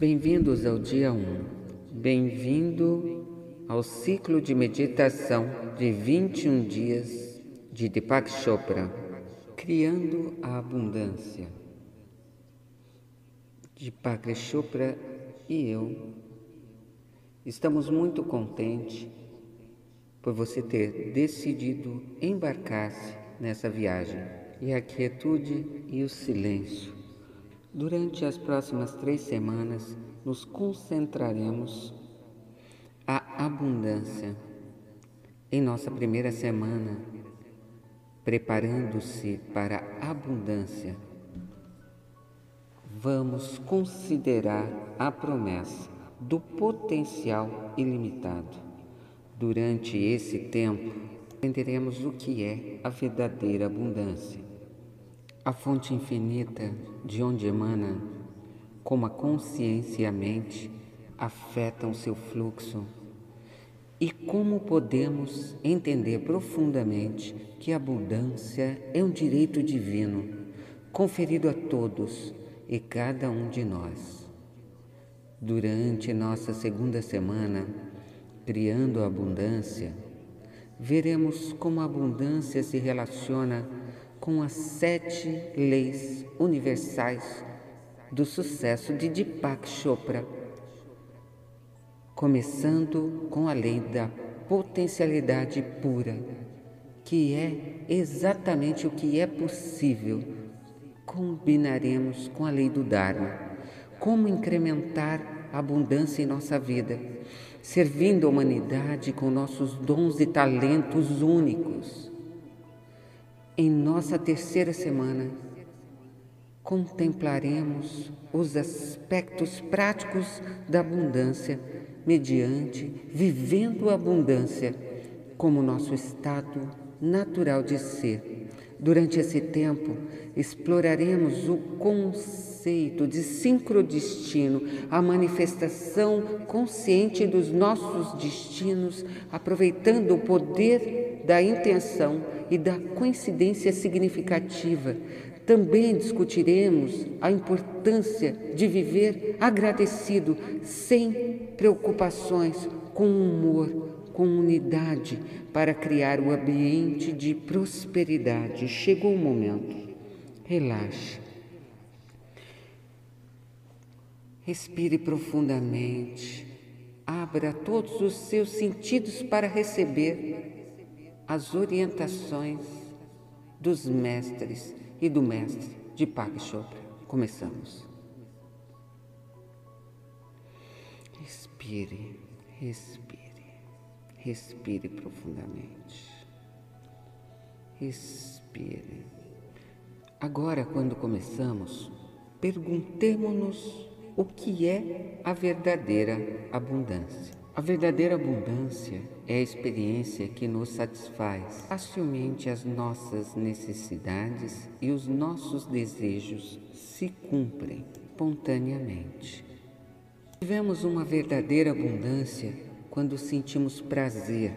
Bem-vindos ao dia 1. Bem-vindo ao ciclo de meditação de 21 dias de Deepak Chopra, Criando a Abundância. Deepak Chopra e eu estamos muito contentes por você ter decidido embarcar-se nessa viagem e a quietude e o silêncio Durante as próximas três semanas, nos concentraremos a abundância. Em nossa primeira semana, preparando-se para a abundância, vamos considerar a promessa do potencial ilimitado. Durante esse tempo, entenderemos o que é a verdadeira abundância a fonte infinita de onde emana, como a consciência e a mente afetam seu fluxo e como podemos entender profundamente que a abundância é um direito divino conferido a todos e cada um de nós. Durante nossa segunda semana, criando a abundância, veremos como a abundância se relaciona com as sete leis universais do sucesso de Deepak Chopra, começando com a lei da potencialidade pura, que é exatamente o que é possível. Combinaremos com a lei do Dharma, como incrementar a abundância em nossa vida, servindo a humanidade com nossos dons e talentos únicos em nossa terceira semana, contemplaremos os aspectos práticos da abundância mediante vivendo a abundância como nosso estado natural de ser. Durante esse tempo, exploraremos o conceito de sincrodestino, a manifestação consciente dos nossos destinos, aproveitando o poder da intenção e da coincidência significativa. Também discutiremos a importância de viver agradecido, sem preocupações, com humor, com unidade, para criar o ambiente de prosperidade. Chegou o momento. Relaxe. Respire profundamente. Abra todos os seus sentidos para receber as orientações dos mestres e do mestre de Pak Chopra. Começamos. Respire, respire, respire profundamente. Respire. Agora, quando começamos, perguntemos-nos o que é a verdadeira abundância. A verdadeira abundância é a experiência que nos satisfaz facilmente as nossas necessidades e os nossos desejos se cumprem espontaneamente. Tivemos uma verdadeira abundância quando sentimos prazer,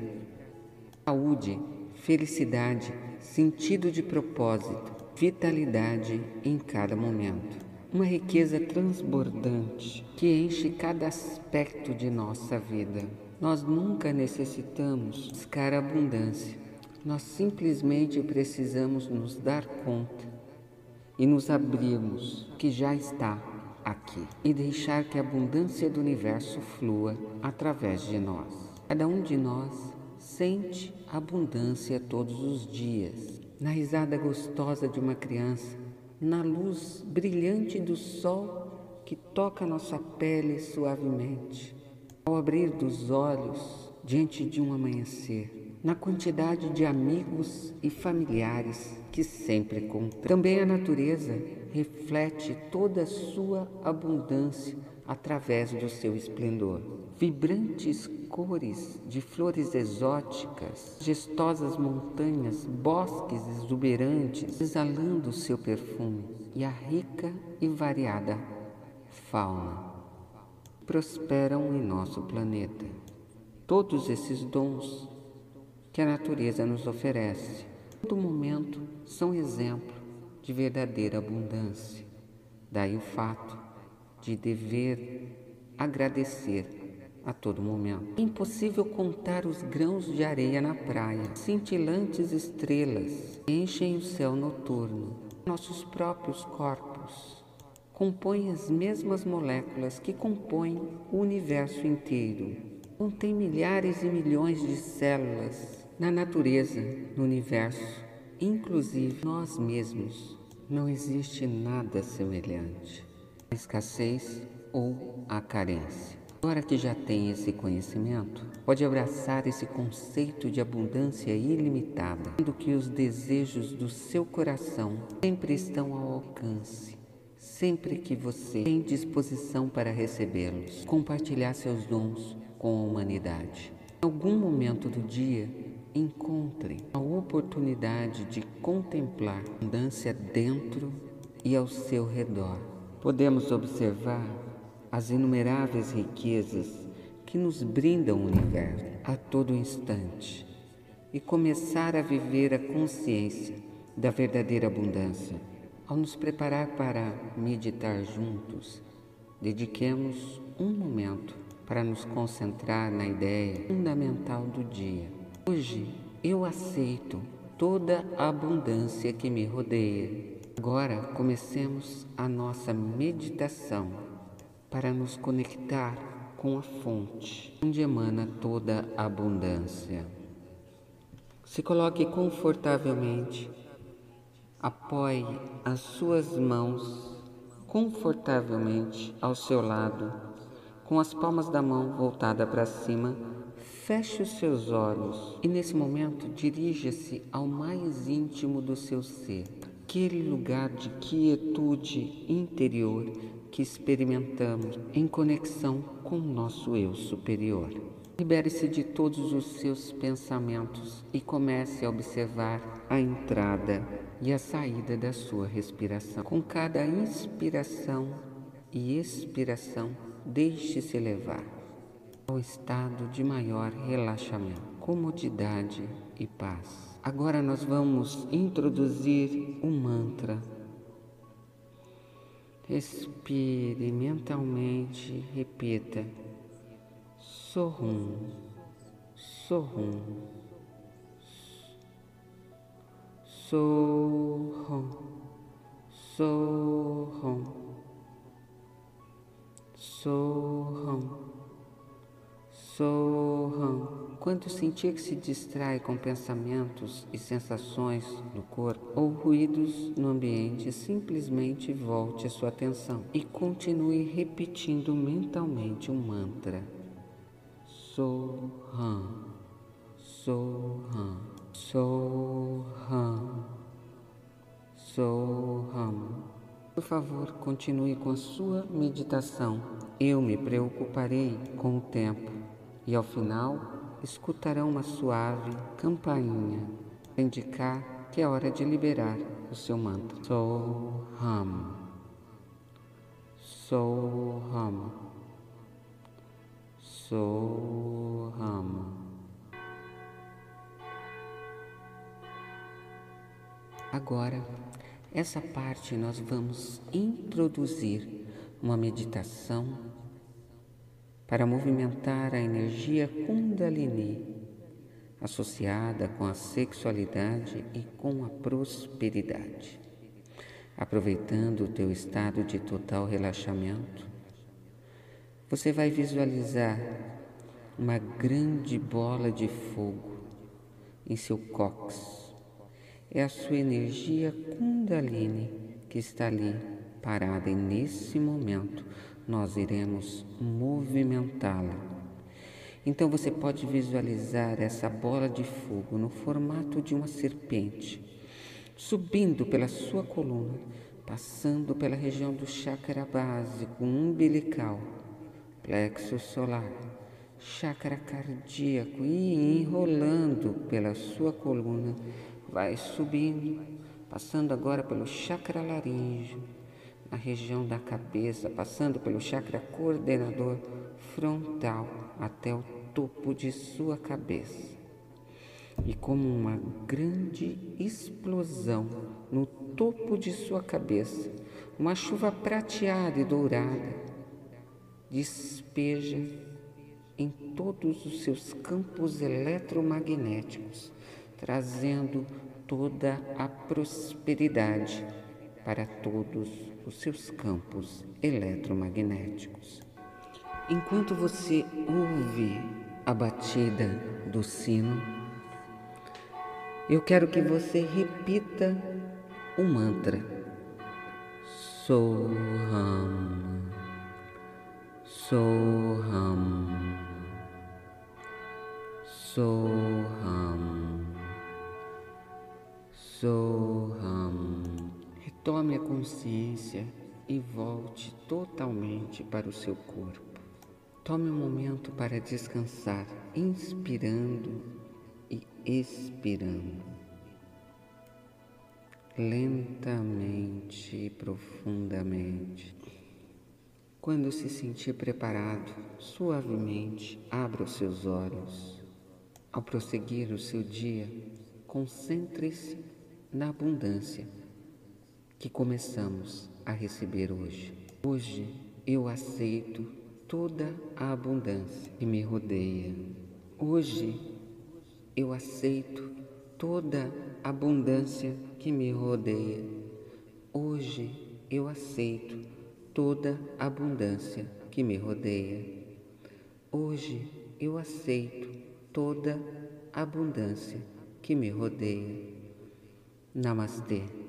saúde, felicidade, sentido de propósito, vitalidade em cada momento uma riqueza transbordante que enche cada aspecto de nossa vida. Nós nunca necessitamos buscar abundância, nós simplesmente precisamos nos dar conta e nos abrirmos que já está aqui e deixar que a abundância do universo flua através de nós. Cada um de nós sente abundância todos os dias. Na risada gostosa de uma criança, na luz brilhante do sol que toca nossa pele suavemente, ao abrir dos olhos diante de um amanhecer, na quantidade de amigos e familiares que sempre contam. Também a natureza reflete toda a sua abundância através do seu esplendor. Vibrantes cores de flores exóticas, gestosas montanhas, bosques exuberantes, exalando o seu perfume, e a rica e variada fauna prosperam em nosso planeta. Todos esses dons que a natureza nos oferece, todo momento, são exemplo de verdadeira abundância. Daí o fato de dever agradecer a todo momento. É impossível contar os grãos de areia na praia. Cintilantes estrelas enchem o céu noturno. Nossos próprios corpos compõem as mesmas moléculas que compõem o universo inteiro. Contém milhares e milhões de células na natureza, no universo, inclusive nós mesmos. Não existe nada semelhante à escassez ou à carência. Agora que já tem esse conhecimento, pode abraçar esse conceito de abundância ilimitada, sendo que os desejos do seu coração sempre estão ao alcance, sempre que você tem disposição para recebê-los, compartilhar seus dons com a humanidade. Em algum momento do dia, encontre a oportunidade de contemplar a abundância dentro e ao seu redor. Podemos observar as inumeráveis riquezas que nos brindam o universo a todo instante e começar a viver a consciência da verdadeira abundância. Ao nos preparar para meditar juntos, dediquemos um momento para nos concentrar na ideia fundamental do dia. Hoje eu aceito toda a abundância que me rodeia. Agora comecemos a nossa meditação para nos conectar com a fonte, onde emana toda a abundância. Se coloque confortavelmente, apoie as suas mãos confortavelmente ao seu lado, com as palmas da mão voltada para cima. Feche os seus olhos e nesse momento dirija-se ao mais íntimo do seu ser, aquele lugar de quietude interior que experimentamos em conexão com o nosso eu superior. Libere-se de todos os seus pensamentos e comece a observar a entrada e a saída da sua respiração. Com cada inspiração e expiração, deixe-se levar ao estado de maior relaxamento, comodidade e paz. Agora nós vamos introduzir um mantra Respire mentalmente, repita: Sorrum, sorrum, sorrum, Quando sentir que se distrai com pensamentos e sensações no corpo ou ruídos no ambiente, simplesmente volte a sua atenção e continue repetindo mentalmente o um mantra. Soham, Soham, Soham, Soham. Por favor, continue com a sua meditação. Eu me preocuparei com o tempo e ao final escutarão uma suave campainha indicar que é hora de liberar o seu mantra. Soham. Soham. Soham. Agora, essa parte nós vamos introduzir uma meditação para movimentar a energia Kundalini, associada com a sexualidade e com a prosperidade. Aproveitando o teu estado de total relaxamento, você vai visualizar uma grande bola de fogo em seu cox. É a sua energia Kundalini que está ali parada e nesse momento nós iremos movimentá-la. Então você pode visualizar essa bola de fogo no formato de uma serpente, subindo pela sua coluna, passando pela região do chakra básico umbilical, plexo solar, chakra cardíaco e enrolando pela sua coluna, vai subindo, passando agora pelo chakra laríngeo, a região da cabeça, passando pelo chakra coordenador frontal até o topo de sua cabeça. E como uma grande explosão no topo de sua cabeça, uma chuva prateada e dourada despeja em todos os seus campos eletromagnéticos, trazendo toda a prosperidade para todos os seus campos eletromagnéticos. Enquanto você ouve a batida do sino, eu quero que você repita o mantra Soham Soham Soham Soham Retome a consciência e volte totalmente para o seu corpo. Tome um momento para descansar, inspirando e expirando. Lentamente e profundamente. Quando se sentir preparado, suavemente abra os seus olhos. Ao prosseguir o seu dia, concentre-se na abundância que começamos a receber hoje. Hoje eu aceito toda a abundância que me rodeia. Hoje eu aceito toda a abundância que me rodeia. Hoje eu aceito toda a abundância que me rodeia. Hoje eu aceito toda a abundância que me rodeia. Namastê.